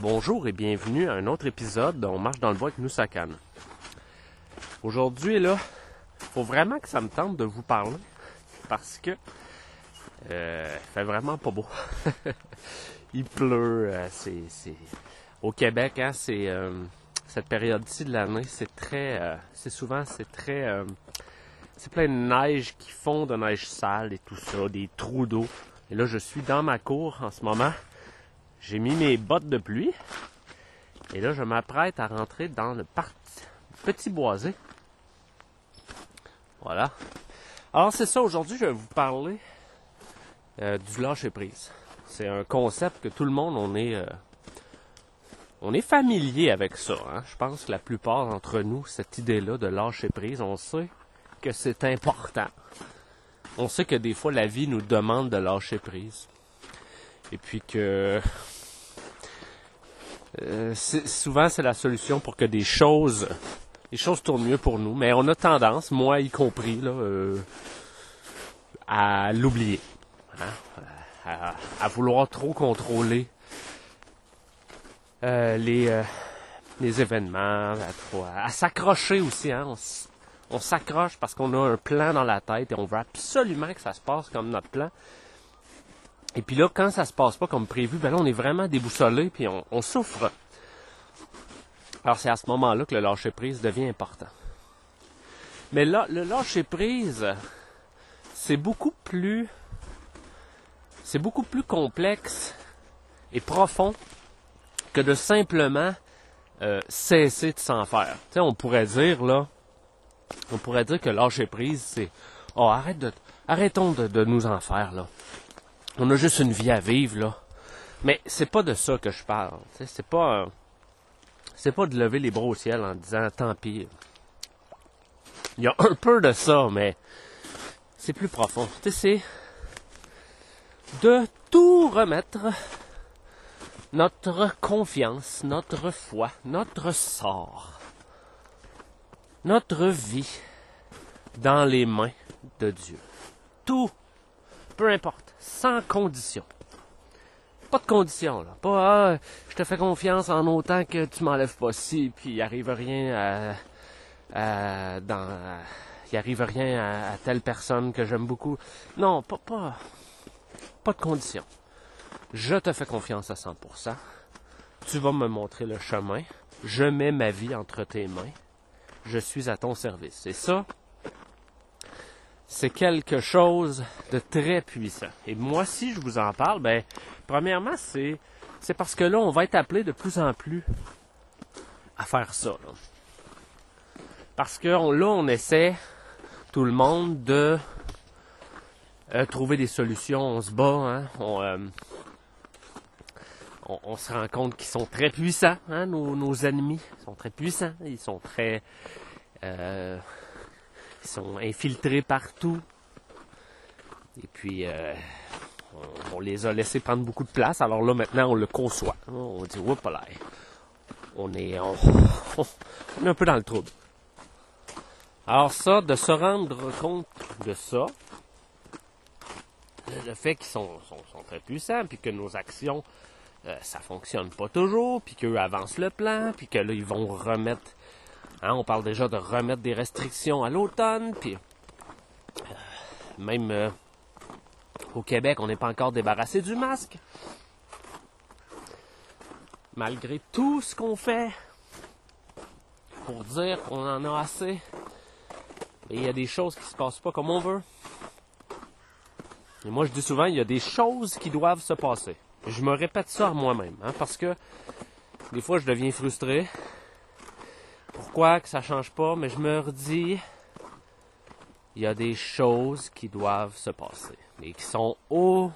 Bonjour et bienvenue à un autre épisode On marche dans le bois avec nous Sakan. Aujourd'hui, là, faut vraiment que ça me tente de vous parler parce que euh, fait vraiment pas beau. il pleut, euh, c'est, c'est au Québec, hein, c'est euh, cette période-ci de l'année, c'est très, euh, c'est souvent c'est très, c'est plein de neige qui fond de neige sale et tout ça, des trous d'eau. Et là, je suis dans ma cour en ce moment. J'ai mis mes bottes de pluie. Et là, je m'apprête à rentrer dans le petit boisé. Voilà. Alors, c'est ça. Aujourd'hui, je vais vous parler euh, du lâcher prise. C'est un concept que tout le monde, on est, euh, on est familier avec ça. hein. Je pense que la plupart d'entre nous, cette idée-là de lâcher prise, on sait que c'est important. On sait que des fois, la vie nous demande de lâcher prise. Et puis que euh, souvent c'est la solution pour que des choses, les choses tournent mieux pour nous. Mais on a tendance, moi y compris, euh, à l'oublier, hein, à, vouloir trop contrôler euh, les événements, à, trop- à s'accrocher aussi. Hein, on s'accroche parce qu'on a un plan dans la tête et on veut absolument que ça se passe comme notre plan. Et puis là, quand ça se passe pas comme prévu, ben là, on est vraiment déboussolé, puis on, souffre. Alors c'est à ce moment-là que le lâcher prise devient important. Mais là, le lâcher prise, c'est beaucoup plus, c'est beaucoup plus complexe et profond que de simplement euh, cesser de s'en faire. Tu sais, on pourrait dire là, on pourrait dire que lâcher prise, c'est, oh arrête de, arrêtons de, de nous en faire là on a juste une vie à vivre là. Mais c'est pas de ça que je parle. C'est pas euh, c'est pas de lever les bras au ciel en disant tant pis. Il y a un peu de ça, mais c'est plus profond. C'est de tout remettre notre confiance, notre foi, notre sort, notre vie dans les mains de Dieu. Tout peu importe, sans condition. Pas de condition, là. Pas, ah, je te fais confiance en autant que tu m'enlèves pas ci, puis il arrive à, arrive rien à, telle personne que j'aime beaucoup. Non, pas, pas, pas de condition. Je te fais confiance à 100%. Tu vas me montrer le chemin. Je mets ma vie entre tes mains. Je suis à ton service. Et ça, c'est quelque chose de très puissant. Et moi, si je vous en parle, ben, premièrement, c'est, c'est parce que là, on va être appelé de plus en plus à faire ça. Parce que là, on essaie, tout le monde, de euh, trouver des solutions. On se bat, hein. On, euh, on, se rend compte qu'ils sont très puissants, hein, nos, nos ennemis. Sont très puissants. Ils sont très... euh, sont infiltrés partout. Et puis, euh, on, les a laissés prendre beaucoup de place. Alors là, maintenant, on le conçoit. On dit, oups là, on est, on, est un peu dans le trouble. Alors ça, de se rendre compte de ça, le fait qu'ils sont, sont, sont très puissants, puis que nos actions, euh, ça fonctionne pas toujours, puis qu'eux avancent le plan, puis que là, ils vont remettre Hein, on parle déjà de remettre des restrictions à l'automne, puis euh, même euh, au Québec, on n'est pas encore débarrassé du masque. Malgré tout ce qu'on fait pour dire qu'on en a assez, il y a des choses qui se passent pas comme on veut. Et moi, je dis souvent, il y a des choses qui doivent se passer. Je me répète ça à moi-même, hein, parce que des fois, je deviens frustré pourquoi que ça change pas, mais je me redis, il y a des choses qui doivent se passer et qui sont au,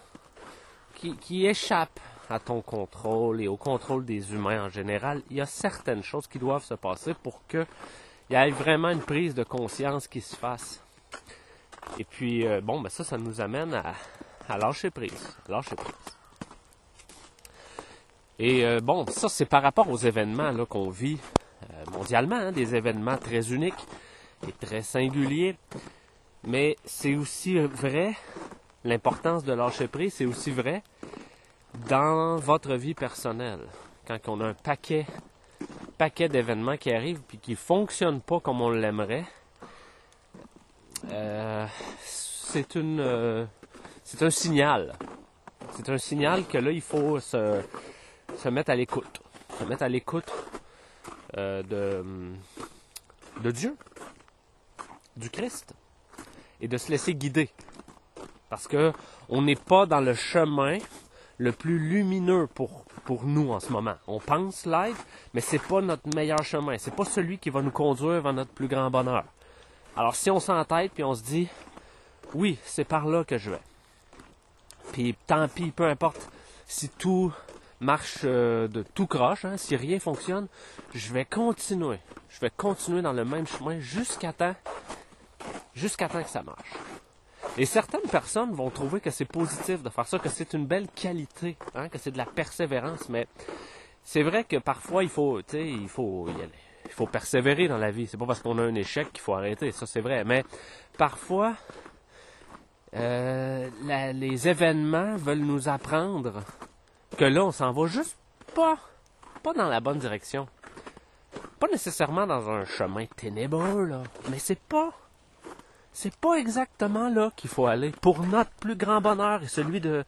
qui, échappent à ton contrôle et au contrôle des humains en général. Il y a certaines choses qui doivent se passer pour que il y ait vraiment une prise de conscience qui se fasse. Et puis, euh, bon, ben ça, ça nous amène à, lâcher prise. Lâcher prise. Et euh, bon, ça, c'est par rapport aux événements qu'on vit mondialement, hein, des événements très uniques et très singuliers. Mais c'est aussi vrai, l'importance de lâcher prise, c'est aussi vrai dans votre vie personnelle. quand on a un paquet, paquet d'événements qui arrivent puis qui fonctionnent pas comme on l'aimerait, euh, euh, c'est un signal. C'est un signal que là, il faut se, se mettre à l'écoute. Se mettre à l'écoute euh, de, Dieu, du Christ, et de se laisser guider. Parce que on n'est pas dans le chemin le plus lumineux pour, pour nous en ce moment. On pense l'être, mais c'est pas notre meilleur chemin. C'est pas celui qui va nous conduire vers notre plus grand bonheur. Alors si on s'entête puis on se dit oui, c'est par là que je vais. Puis tant pis, peu importe si tout marche euh, de tout croche, hein, si rien fonctionne, je vais continuer. Je vais continuer dans le même chemin jusqu'à temps, jusqu'à temps que ça marche. Et certaines personnes vont trouver que c'est positif de faire ça, que c'est une belle qualité, hein, que c'est de la persévérance, mais c'est vrai que parfois il faut, il faut y aller. Il faut persévérer dans la vie. C'est pas parce qu'on a un échec qu'il faut arrêter. Ça, c'est vrai. Mais parfois, euh, les événements veulent nous apprendre que là, on s'en va juste pas, pas dans la bonne direction. Pas nécessairement dans un chemin ténébreux, là. Mais c'est pas, c'est pas exactement là qu'il faut aller pour notre plus grand bonheur et celui de,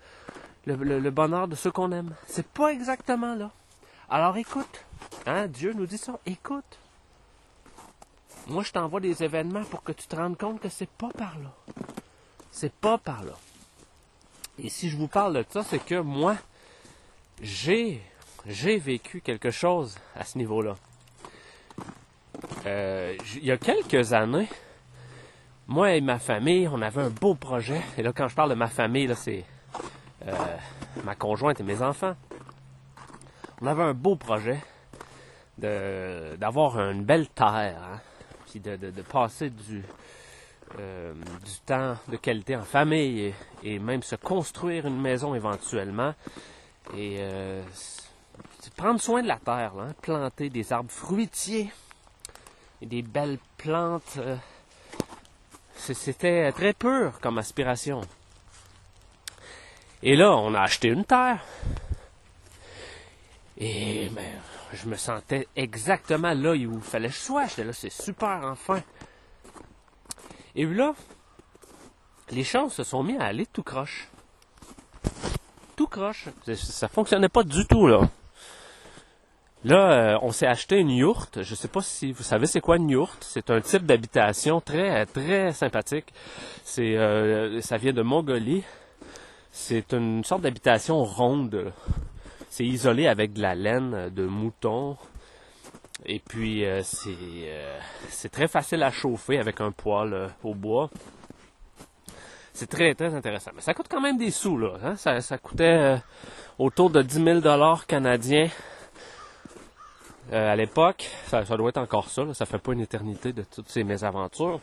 le, bonheur de ceux qu'on aime. C'est pas exactement là. Alors écoute, hein, Dieu nous dit ça, écoute. Moi, je t'envoie des événements pour que tu te rendes compte que c'est pas par là. C'est pas par là. Et si je vous parle de ça, c'est que moi, j'ai, j'ai vécu quelque chose à ce niveau-là. Euh, il y a quelques années, moi et ma famille, on avait un beau projet. Et là, quand je parle de ma famille, là, c'est euh, ma conjointe et mes enfants. On avait un beau projet de, d'avoir une belle terre, hein, puis de, de, passer du, euh, du temps de qualité en famille et, même se construire une maison éventuellement. Et euh, prendre soin de la terre, hein, planter des arbres fruitiers et des belles plantes. Euh, c'était très pur comme aspiration. Et là, on a acheté une terre. Et ben, je me sentais exactement là où il fallait que je sois. J'étais là, c'est super enfin. Et là, les choses se sont mis à aller tout croche. Ça fonctionnait pas du tout, là. Là, euh, on s'est acheté une yourte. Je sais pas si vous savez c'est quoi une yourte. C'est un type d'habitation très très sympathique. C'est euh, ça vient de Mongolie. C'est une sorte d'habitation ronde. C'est isolé avec de la laine de mouton. Et puis euh, c'est c'est très facile à chauffer avec un poêle au bois. C'est très très intéressant. Mais ça coûte quand même des sous là. Hein. Ça, coûtait autour de 10 000 dollars canadiens euh, à l'époque, ça, doit être encore ça, ça fait pas une éternité de toutes ces mésaventures.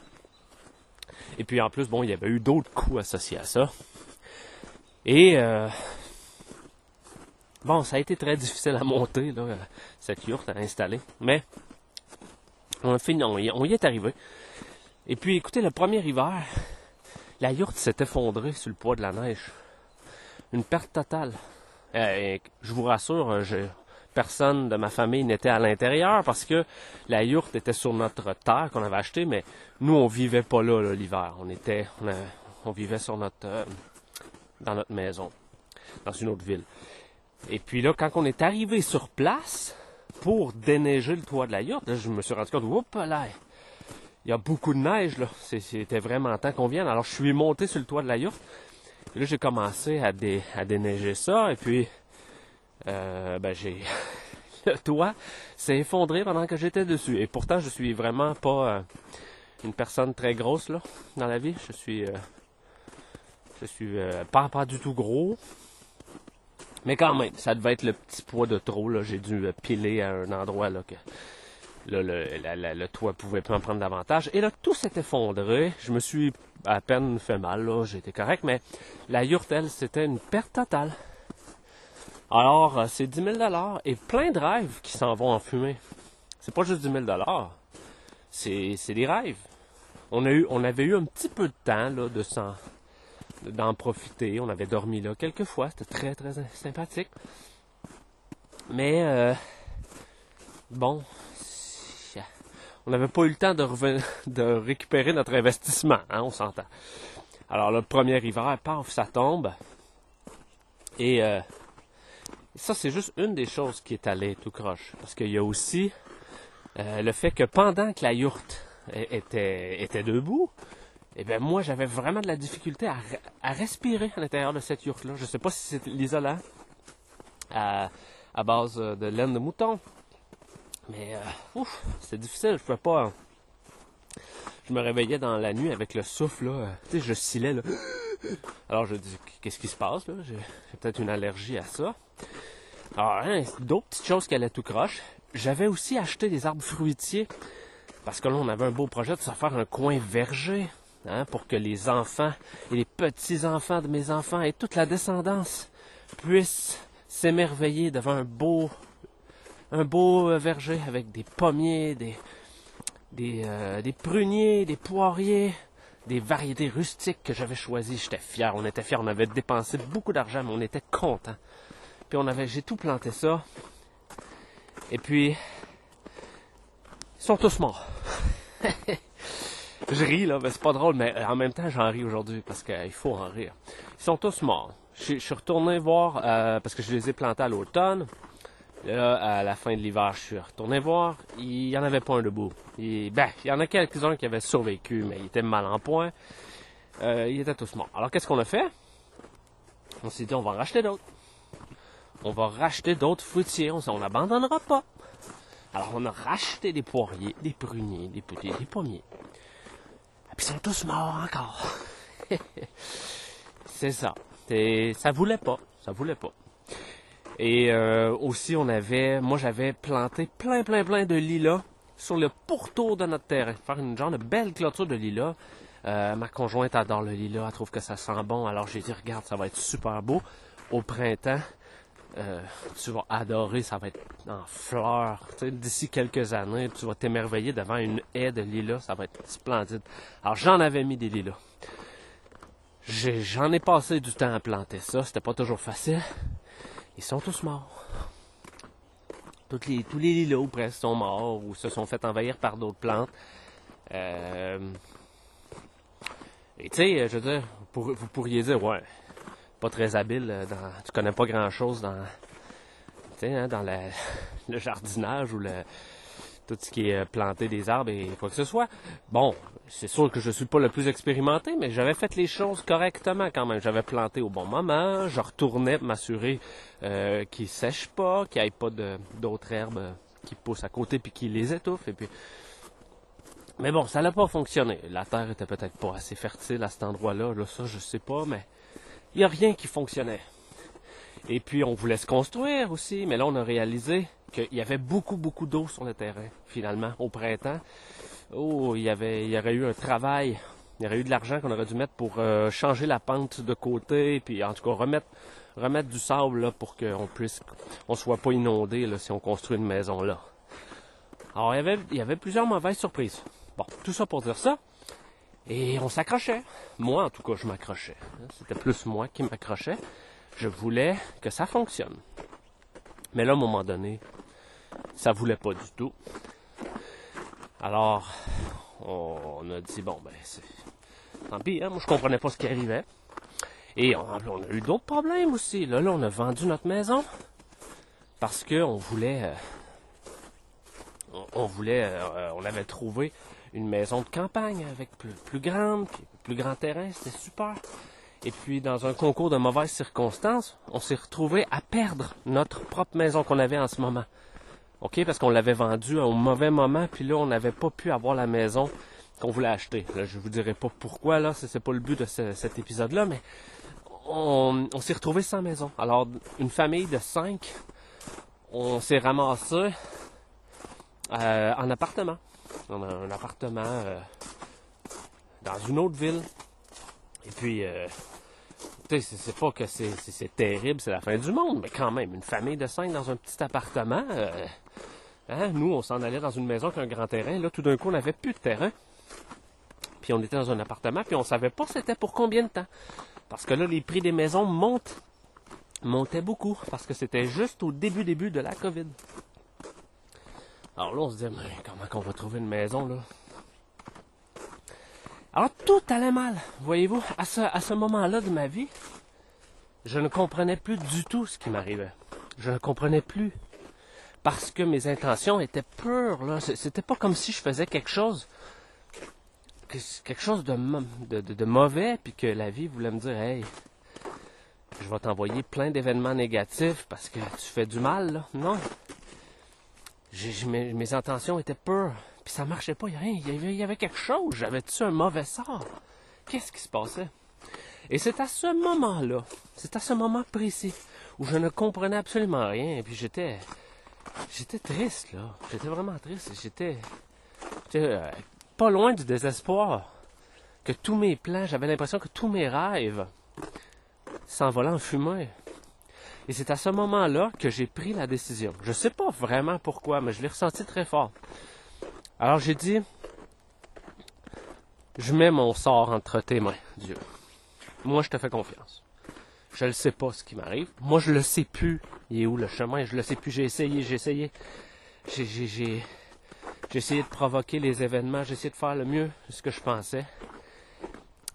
Et puis en plus, bon, il y avait eu d'autres coûts associés à ça. Et euh, bon, ça a été très difficile à monter, là, cette yourte à installer. Mais on, a fini, on y est arrivé. Et puis écoutez, le premier hiver, la yourte s'est effondrée sur le poids de la neige. Une perte totale. Euh, je vous rassure, je, personne de ma famille n'était à l'intérieur parce que la yourte était sur notre terre qu'on avait achetée, mais nous, on vivait pas là, l'hiver. On était, on, vivait sur notre, euh, dans notre maison, dans une autre ville. Et puis là, quand on est arrivé sur place pour déneiger le toit de la yourte, je me suis rendu compte, oups là, il y a beaucoup de neige là. C'était vraiment temps qu'on vienne. Alors je suis monté sur le toit de la yourte. Et là, j'ai commencé à, déneiger ça. Et puis, euh, ben j'ai le toit s'est effondré pendant que j'étais dessus. Et pourtant, je suis vraiment pas euh, une personne très grosse là dans la vie. Je suis euh, je suis pas pas du tout gros. Mais quand même, ça devait être le petit poids de trop là. J'ai dû piler à un endroit là que le, toit pouvait pas en prendre davantage. Et là, tout s'est effondré. Je me suis à peine fait mal là. J'étais correct, mais la yourte, elle, c'était une perte totale. Alors, euh, c'est 10 000 et plein de rêves qui s'en vont en fumée. C'est pas juste 10 000 c'est, c'est des rêves. On, avait eu un petit peu de temps de s'en, d'en profiter. On avait dormi là quelques fois. C'était très, très sympathique. Mais euh, bon, on n'avait pas eu le temps de, récupérer notre investissement, hein, on s'entend. Alors le premier hiver, paf, ça tombe. Et euh, ça, c'est juste une des choses qui est allée tout croche. Parce qu'il y a aussi euh, le fait que pendant que la yourte était, debout, eh bien moi j'avais vraiment de la difficulté à, respirer à l'intérieur de cette yourte-là. Je ne sais pas si c'est l'isolant à, à, base de laine de mouton. Mais euh, ouf, c'est difficile, je pouvais pas. Je me réveillais dans la nuit avec le souffle là, tu sais, je scillais là. Alors je dis qu'est-ce qui se passe là? J'ai peut-être une allergie à ça. Alors hein, d'autres petites choses qui allaient tout croche. J'avais aussi acheté des arbres fruitiers parce que là on avait un beau projet de se faire un coin verger hein, pour que les enfants et les petits enfants de mes enfants et toute la descendance puissent s'émerveiller devant un beau un beau euh, verger avec des pommiers, des, des, euh, des pruniers, des poiriers, des variétés rustiques que j'avais choisies. J'étais fier, on était fiers, on avait dépensé beaucoup d'argent, mais on était content. Puis on avait, j'ai tout planté ça. Et puis, ils sont tous morts. je ris là, mais c'est pas drôle, mais en même temps j'en ris aujourd'hui parce qu'il faut en rire. Ils sont tous morts. Je, suis retourné voir euh, parce que je les ai plantés à l'automne. Là, à la fin de l'hiver, je suis retourné voir. Il n'y en avait pas un debout. Il, ben, il y en a quelques-uns qui avaient survécu, mais ils étaient mal en point. Euh, ils étaient tous morts. Alors, qu'est-ce qu'on a fait? On s'est dit, on va en racheter d'autres. On va racheter d'autres fruitiers. On n'abandonnera pas. Alors, on a racheté des poiriers, des pruniers, des petits, des pommiers. Et puis, ils sont tous morts encore. C'est ça. Ça voulait pas. Ça voulait pas. Et euh, aussi, on avait, moi j'avais planté plein, plein, plein de lilas sur le pourtour de notre terrain. Faire une genre de belle clôture de lilas. Euh, ma conjointe adore le lilas, elle trouve que ça sent bon. Alors j'ai dit, regarde, ça va être super beau. Au printemps, euh, tu vas adorer, ça va être en fleurs. D'ici quelques années, tu vas t'émerveiller devant une haie de lilas, ça va être splendide. Alors j'en avais mis des lilas. J'en ai, ai, passé du temps à planter ça, c'était pas toujours facile. Ils sont tous morts. Les, tous les lilas presque sont morts ou se sont fait envahir par d'autres plantes. Euh, et tu sais, je veux dire, vous pourriez dire, ouais, pas très habile, euh, dans, tu connais pas grand chose dans, hein, dans le jardinage ou le, tout ce qui est euh, planter des arbres et quoi que ce soit. Bon, c'est sûr que je suis pas le plus expérimenté, mais j'avais fait les choses correctement quand même. J'avais planté au bon moment, je retournais m'assurer euh, qu'ils sèchent pas, qu'il n'y ait pas d'autres herbes qui poussent à côté puis qui les étouffent. Et puis... Mais bon, ça n'a pas fonctionné. La terre était peut-être pas assez fertile à cet endroit-là. Là, ça, je sais pas, mais il n'y a rien qui fonctionnait. Et puis, on voulait se construire aussi, mais là, on a réalisé qu'il y avait beaucoup, beaucoup d'eau sur le terrain, finalement, au printemps. Oh, il y avait, il y aurait eu un travail, il y aurait eu de l'argent qu'on aurait dû mettre pour euh, changer la pente de côté, puis en tout cas remettre, remettre du sable là, pour qu'on puisse, on soit pas inondé si on construit une maison là. Alors il y avait, il y avait plusieurs mauvaises surprises. Bon, tout ça pour dire ça. Et on s'accrochait. Moi, en tout cas, je m'accrochais. C'était plus moi qui m'accrochais. Je voulais que ça fonctionne. Mais là, à un moment donné, ça voulait pas du tout. Alors, on a dit, bon, ben, c'est... Tant pis, hein, moi, je comprenais pas ce qui arrivait. Et on, a eu d'autres problèmes aussi. Là, là, on a vendu notre maison parce que on voulait... Euh, on, voulait... Euh, on avait trouvé une maison de campagne avec plus grande, plus grand terrain, c'était super. Et puis, dans un concours de mauvaises circonstances, on s'est retrouvé à perdre notre propre maison qu'on avait en ce moment. OK? Parce qu'on l'avait vendue au mauvais moment, puis là, on n'avait pas pu avoir la maison qu'on voulait acheter. Là, je vous dirai pas pourquoi, là, c'est pas le but de cet épisode-là, mais on, s'est retrouvé sans maison. Alors, une famille de cinq, on s'est ramassé euh, en appartement. On a un appartement euh, dans une autre ville. Et puis, euh, c'est pas que c'est terrible, c'est la fin du monde, mais quand même, une famille de cinq dans un petit appartement, euh, hein, nous, on s'en allait dans une maison avec un grand terrain, là, tout d'un coup, on n'avait plus de terrain, puis on était dans un appartement, puis on savait pas c'était pour combien de temps. Parce que là, les prix des maisons montent montait beaucoup parce que c'était juste au début début de la COVID. Alors là, on se disait, mais comment qu'on va trouver une maison là? Alors tout allait mal, voyez-vous, à ce, à ce moment-là de ma vie, je ne comprenais plus du tout ce qui m'arrivait. Je ne comprenais plus parce que mes intentions étaient pures là. C'était pas comme si je faisais quelque chose quelque chose de, de, de, mauvais, puis que la vie voulait me dire, hey, je vais t'envoyer plein d'événements négatifs parce que tu fais du mal. Non. mes, intentions étaient pures, puis ça marchait pas, il y, rien, il y, avait, avait quelque chose, j'avais-tu un mauvais sort? Qu'est-ce qui se passait? Et c'est à ce moment-là, c'est à ce moment précis, où je ne comprenais absolument rien, puis j'étais, j'étais triste, là. J'étais vraiment triste, j'étais, euh, pas loin du désespoir. Que tous mes plans, j'avais l'impression que tous mes rêves s'envolaient en fumée. Et c'est à ce moment-là que j'ai pris la décision. Je sais pas vraiment pourquoi, mais je l'ai ressenti très fort. Alors j'ai dit, je mets mon sort entre tes mains, Dieu. Moi, je te fais confiance. Je ne sais pas ce qui m'arrive. Moi, je le sais plus. Il est où le chemin? Je le sais plus. J'ai essayé, j'ai essayé. J'ai, essayé de provoquer les événements, j'ai essayé de faire le mieux de ce que je pensais.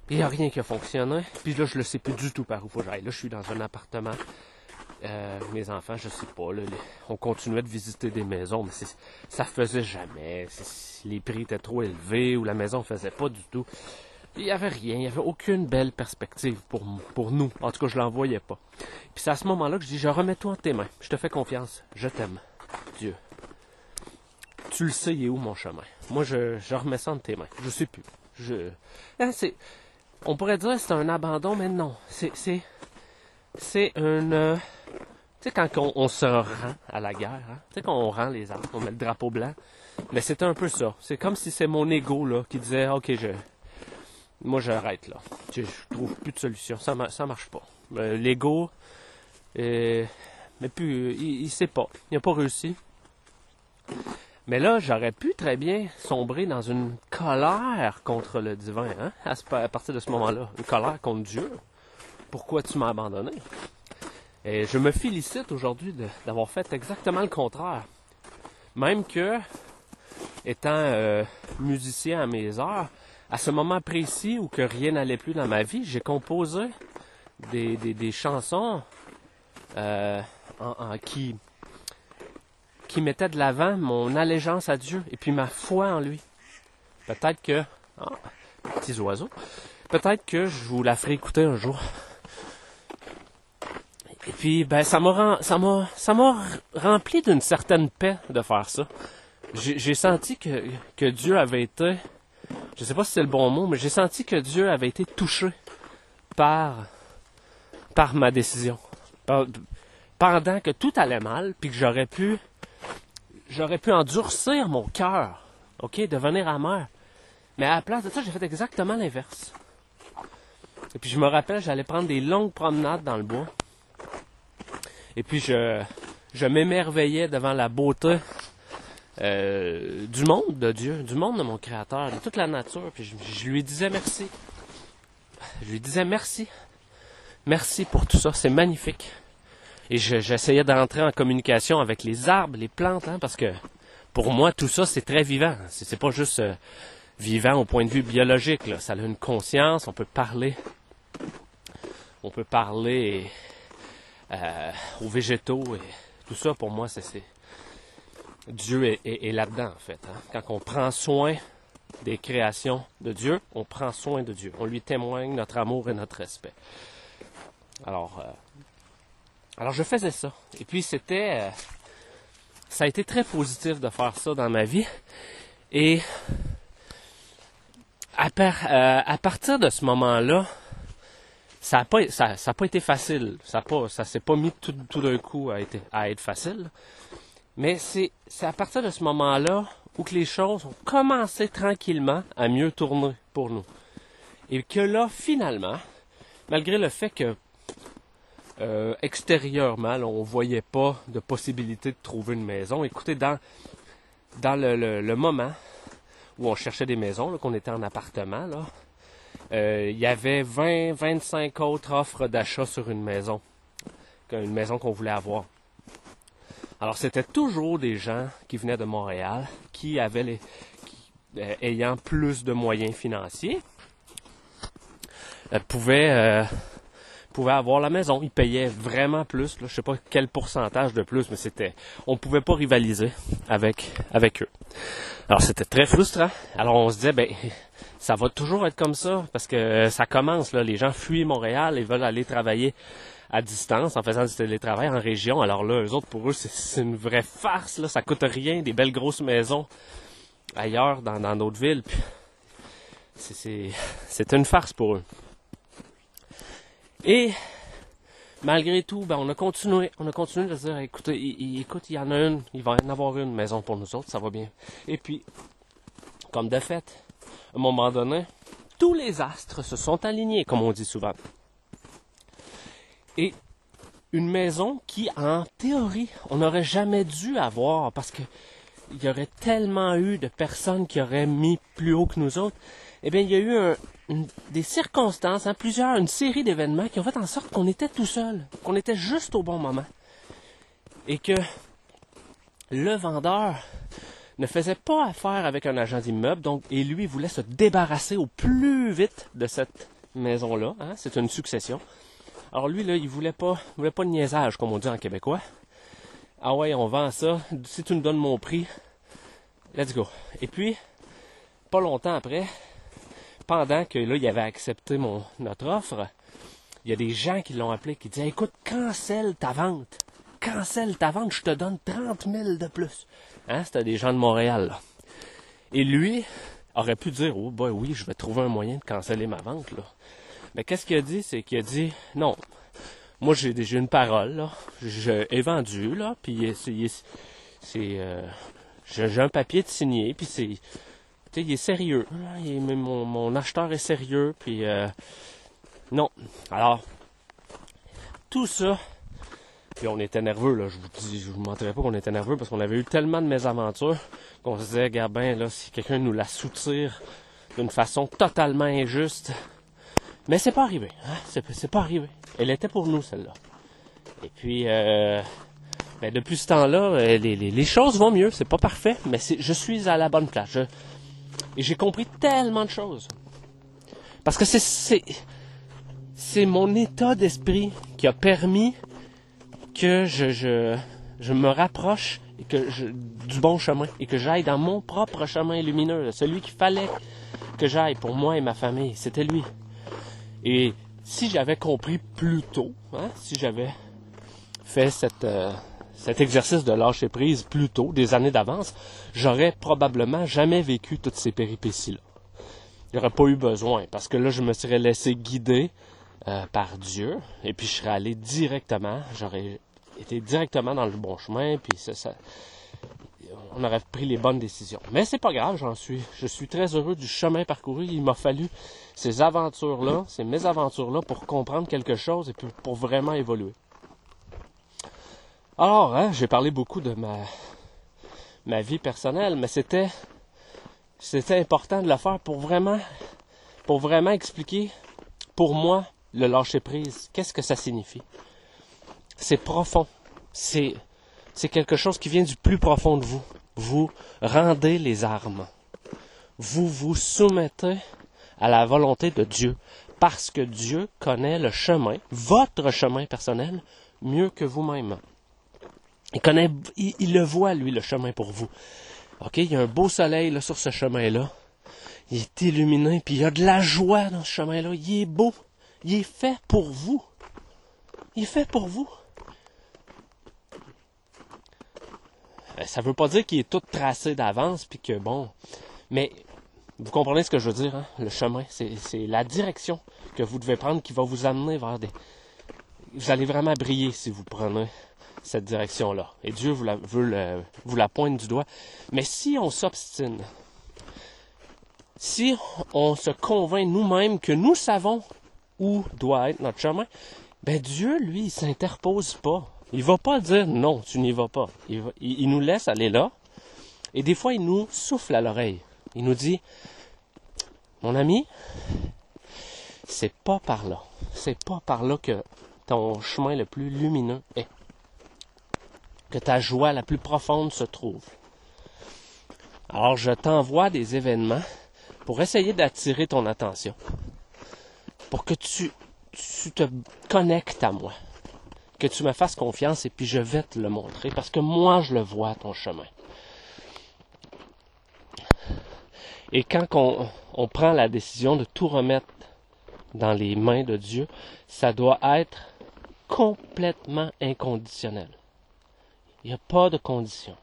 Il n'y a rien qui a fonctionné. Puis là, je ne sais plus du tout par où faut que j'aille. Là, je suis dans un appartement. Euh, mes enfants, je sais pas. On continuait de visiter des maisons, mais ça faisait jamais. Les prix étaient trop élevés ou la maison faisait pas du tout. Il n'y avait rien, il n'y avait aucune belle perspective pour, nous. En tout cas, je l'en voyais pas. Puis c'est à ce moment-là que je dis, je remets toi en tes mains. Je te fais confiance. Je t'aime. Dieu tu le sais, il est où mon chemin? Moi, je, remets ça entre tes mains. Je sais plus. Hein, on pourrait dire que c'est un abandon, mais non. C'est, c'est, une, euh, tu sais, quand on, se rend à la guerre, hein? tu sais, quand on rend les armes, on met le drapeau blanc. Mais c'est un peu ça. C'est comme si c'est mon ego, là, qui disait, OK, je, moi, j'arrête, là. Je, trouve plus de solution. Ça, ça marche pas. Euh, l'ego, euh, mais plus, il, il sait pas. Il n'a pas réussi. Mais là, j'aurais pu très bien sombrer dans une colère contre le divin, hein, à, partir de ce moment-là. Une colère contre Dieu. Pourquoi tu m'as abandonné? Et je me félicite aujourd'hui d'avoir fait exactement le contraire. Même que, étant euh, musicien à mes heures, à ce moment précis où que rien n'allait plus dans ma vie, j'ai composé des, chansons euh, qui, mettait de l'avant mon allégeance à Dieu et puis ma foi en lui. Peut-être que... Ah, petits oiseaux. Peut-être que je vous la ferai écouter un jour. Et puis, ben, ça m'a, rempli d'une certaine paix de faire ça. J'ai, senti que, Dieu avait été, je sais pas si c'est le bon mot, mais j'ai senti que Dieu avait été touché par, par ma décision. Pendant que tout allait mal, puis que j'aurais pu j'aurais pu endurcir mon cœur, ok, devenir amer. Mais à la place de ça, j'ai fait exactement l'inverse. Et puis je me rappelle, j'allais prendre des longues promenades dans le bois. Et puis je, je m'émerveillais devant la beauté euh, du monde de Dieu, du monde de mon Créateur, de toute la nature. Puis je, lui disais merci. Je lui disais merci. Merci pour tout ça, c'est magnifique. Et j'essayais d'entrer en communication avec les arbres, les plantes, hein, parce que pour moi, tout ça, c'est très vivant. C'est pas juste euh, vivant au point de vue biologique. Là. Ça a une conscience, on peut parler. On peut parler euh, aux végétaux et tout ça, pour moi, c'est Dieu est, là-dedans, en fait. Hein. Quand on prend soin des créations de Dieu, on prend soin de Dieu. On lui témoigne notre amour et notre respect. Alors, euh, alors je faisais ça. Et puis c'était... Euh, ça a été très positif de faire ça dans ma vie. Et à, à partir de ce moment-là, ça n'a pas, ça, pas été facile. Ça ça s'est pas mis tout, d'un coup à, être, facile. Mais c'est, à partir de ce moment-là où que les choses ont commencé tranquillement à mieux tourner pour nous. Et que là, finalement, malgré le fait que euh, extérieurement, on voyait pas de possibilité de trouver une maison. Écoutez, dans, dans le, moment où on cherchait des maisons, qu'on était en appartement, là, euh, il y avait 20, 25 autres offres d'achat sur une maison. une maison qu'on voulait avoir. Alors c'était toujours des gens qui venaient de Montréal, qui avaient les, euh, ayant plus de moyens financiers, euh, pouvaient, euh, pouvaient avoir la maison. Ils payaient vraiment plus. Là, je sais pas quel pourcentage de plus, mais c'était, on pouvait pas rivaliser avec avec eux. Alors c'était très frustrant. Alors on se disait, ben ça va toujours être comme ça parce que ça commence là. Les gens fuient Montréal et veulent aller travailler à distance en faisant du télétravail en région. Alors là, eux autres, pour eux, c'est une vraie farce. Là. Ça coûte rien, des belles grosses maisons ailleurs, dans d'autres villes. C'est une farce pour eux. Et malgré tout, ben, on a continué. On a continué de dire, écoutez, écoute, il y en a une, il va y en avoir une maison pour nous autres, ça va bien. Et puis, comme de fait, à un moment donné, tous les astres se sont alignés, comme on dit souvent. Et une maison qui, en théorie, on n'aurait jamais dû avoir parce que il y aurait tellement eu de personnes qui auraient mis plus haut que nous autres. Eh bien, il y a eu des circonstances, hein, plusieurs, une série d'événements qui ont fait en sorte qu'on était tout seul, qu'on était juste au bon moment. Et que le vendeur ne faisait pas affaire avec un agent d'immeuble, et lui voulait se débarrasser au plus vite de cette maison-là. Hein, c'est une succession. Alors lui, là, il voulait pas, voulait pas de niaisage, comme on dit en québécois. Ah ouais, on vend ça. Si tu me donnes mon prix, let's go. Et puis, pas longtemps après, pendant que là, il avait accepté notre offre, il y a des gens qui l'ont appelé, qui disaient, écoute, cancelle ta vente. Cancelle ta vente, je te donne 30 000 de plus. Hein, c'était des gens de Montréal, là. Et lui aurait pu dire, oh, bah oui, je vais trouver un moyen de canceller ma vente, là. Mais qu'est-ce qu'il a dit? C'est qu'il a dit, non, moi j'ai déjà une parole, là. J'ai vendu, là, puis c'est... Euh, j'ai un papier de signé, puis c'est... Il est sérieux. mon, acheteur est sérieux, puis... Euh, non. Alors, tout ça... Puis on était nerveux, là. Je vous dis, je vous mentirais pas qu'on était nerveux parce qu'on avait eu tellement de mésaventures qu'on se disait, regarde là, si quelqu'un nous la soutire d'une façon totalement injuste, mais c'est pas arrivé. Hein? C'est, pas arrivé. Elle était pour nous, celle-là. Et puis, euh, ben, depuis ce temps-là, euh, les, les, choses vont mieux. C'est pas parfait, mais je suis à la bonne place. Et j'ai compris tellement de choses. Parce que c'est, c'est, mon état d'esprit qui a permis que je, je, je me rapproche et que je, du bon chemin et que j'aille dans mon propre chemin lumineux, celui qu'il fallait que j'aille pour moi et ma famille. C'était lui. Et si j'avais compris plus tôt, hein, si j'avais fait cette, euh, cet exercice de lâcher prise plus tôt, des années d'avance, j'aurais probablement jamais vécu toutes ces péripéties-là. Il n'y aurait pas eu besoin, parce que là, je me serais laissé guider euh, par Dieu, et puis je serais allé directement, j'aurais été directement dans le bon chemin, puis on aurait pris les bonnes décisions. Mais c'est pas grave, j'en suis. Je suis très heureux du chemin parcouru. Il m'a fallu ces aventures-là, ces mésaventures-là pour comprendre quelque chose et pour vraiment évoluer. Alors, hein, j'ai parlé beaucoup de ma, vie personnelle, mais c'était, c'était important de le faire pour vraiment, pour vraiment expliquer, pour moi, le lâcher prise. Qu'est-ce que ça signifie? C'est profond. C'est, c'est quelque chose qui vient du plus profond de vous. Vous rendez les armes. Vous vous soumettez à la volonté de Dieu parce que Dieu connaît le chemin, votre chemin personnel, mieux que vous-même. Il connaît, il, le voit, lui, le chemin pour vous. OK? Il y a un beau soleil, là, sur ce chemin-là. Il est illuminé, puis il y a de la joie dans ce chemin-là. Il est beau. Il est fait pour vous. Il est fait pour vous. Euh, ça veut pas dire qu'il est tout tracé d'avance, puis que bon. Mais vous comprenez ce que je veux dire, hein? le chemin, c'est la direction que vous devez prendre qui va vous amener vers des. Vous allez vraiment briller si vous prenez cette direction-là. Et Dieu vous la, pointe du doigt. Mais si on s'obstine, si on se convainc nous-mêmes que nous savons où doit être notre chemin, ben Dieu, lui, il s'interpose pas. Il va pas dire non, tu n'y vas pas. Il, nous laisse aller là. Et des fois, il nous souffle à l'oreille. Il nous dit, mon ami, c'est pas par là. C'est pas par là que ton chemin le plus lumineux est. Que ta joie la plus profonde se trouve. Alors je t'envoie des événements pour essayer d'attirer ton attention. Pour que tu, te connectes à moi. Que tu me fasses confiance et puis je vais te le montrer parce que moi je le vois ton chemin. Et quand on prend la décision de tout remettre dans les mains de Dieu, ça doit être complètement inconditionnel. Il n'y a pas de condition.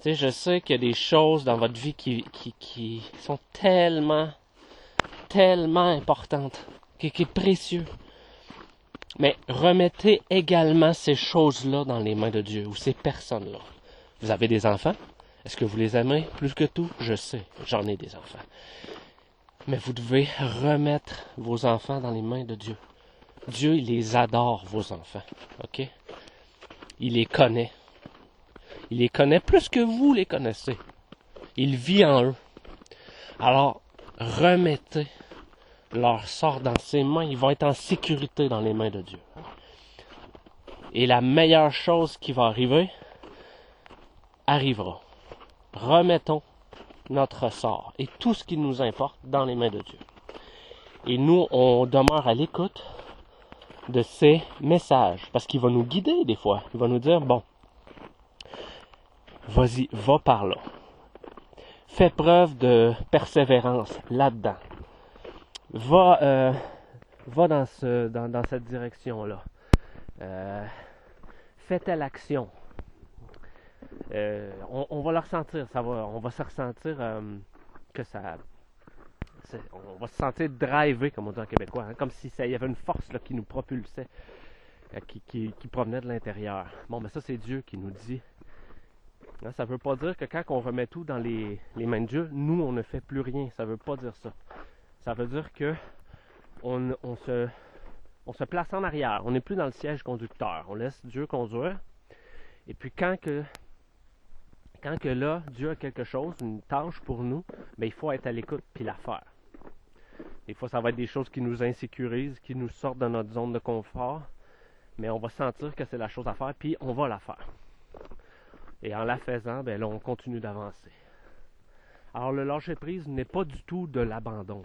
Tu sais, je sais qu'il y a des choses dans votre vie qui, qui, sont tellement, tellement importantes, qui, qui est précieux. Mais remettez également ces choses-là dans les mains de Dieu ou ces personnes-là. Vous avez des enfants? Est-ce que vous les aimez plus que tout? Je sais, j'en ai des enfants. Mais vous devez remettre vos enfants dans les mains de Dieu. Dieu, il les adore, vos enfants. OK? Il les connaît. Il les connaît plus que vous les connaissez. Il vit en eux. Alors, remettez leur sort dans ses mains. Ils vont être en sécurité dans les mains de Dieu. Et la meilleure chose qui va arriver, arrivera. Remettons notre sort et tout ce qui nous importe dans les mains de Dieu. Et nous, on demeure à l'écoute de ces messages parce qu'il va nous guider des fois. Il va nous dire, bon, vas-y, va par là. Fais preuve de persévérance là-dedans. Va, euh, va dans, ce, dans, dans cette direction-là. Euh, fais telle action. Euh, on, va le ressentir, ça va, on va se ressentir euh, que ça, on va se sentir drivé, comme on dit en québécois, hein, comme si il y avait une force là, qui nous propulsait, euh, qui, qui, provenait de l'intérieur. Bon, mais ça c'est Dieu qui nous dit. Hein, ça ne veut pas dire que quand on remet tout dans les, les, mains de Dieu, nous on ne fait plus rien. Ça ne veut pas dire ça. Ça veut dire que on, on se on se place en arrière. On n'est plus dans le siège conducteur. On laisse Dieu conduire. Et puis quand que quand que là, Dieu a quelque chose, une tâche pour nous, mais il faut être à l'écoute puis la faire. Des fois, ça va être des choses qui nous insécurisent, qui nous sortent de notre zone de confort, mais on va sentir que c'est la chose à faire, puis on va la faire. Et en la faisant, ben là, on continue d'avancer. Alors, le lâcher prise n'est pas du tout de l'abandon.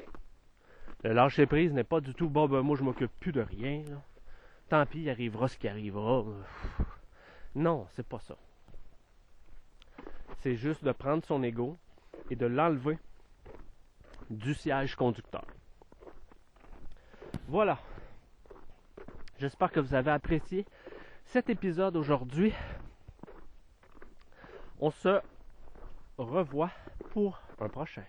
Le lâcher prise n'est pas du tout, bon, ben moi, je m'occupe plus de rien. Tant pis, il arrivera ce qui arrivera. Non, c'est pas ça c'est juste de prendre son ego et de l'enlever du siège conducteur. Voilà. J'espère que vous avez apprécié cet épisode aujourd'hui. On se revoit pour un prochain.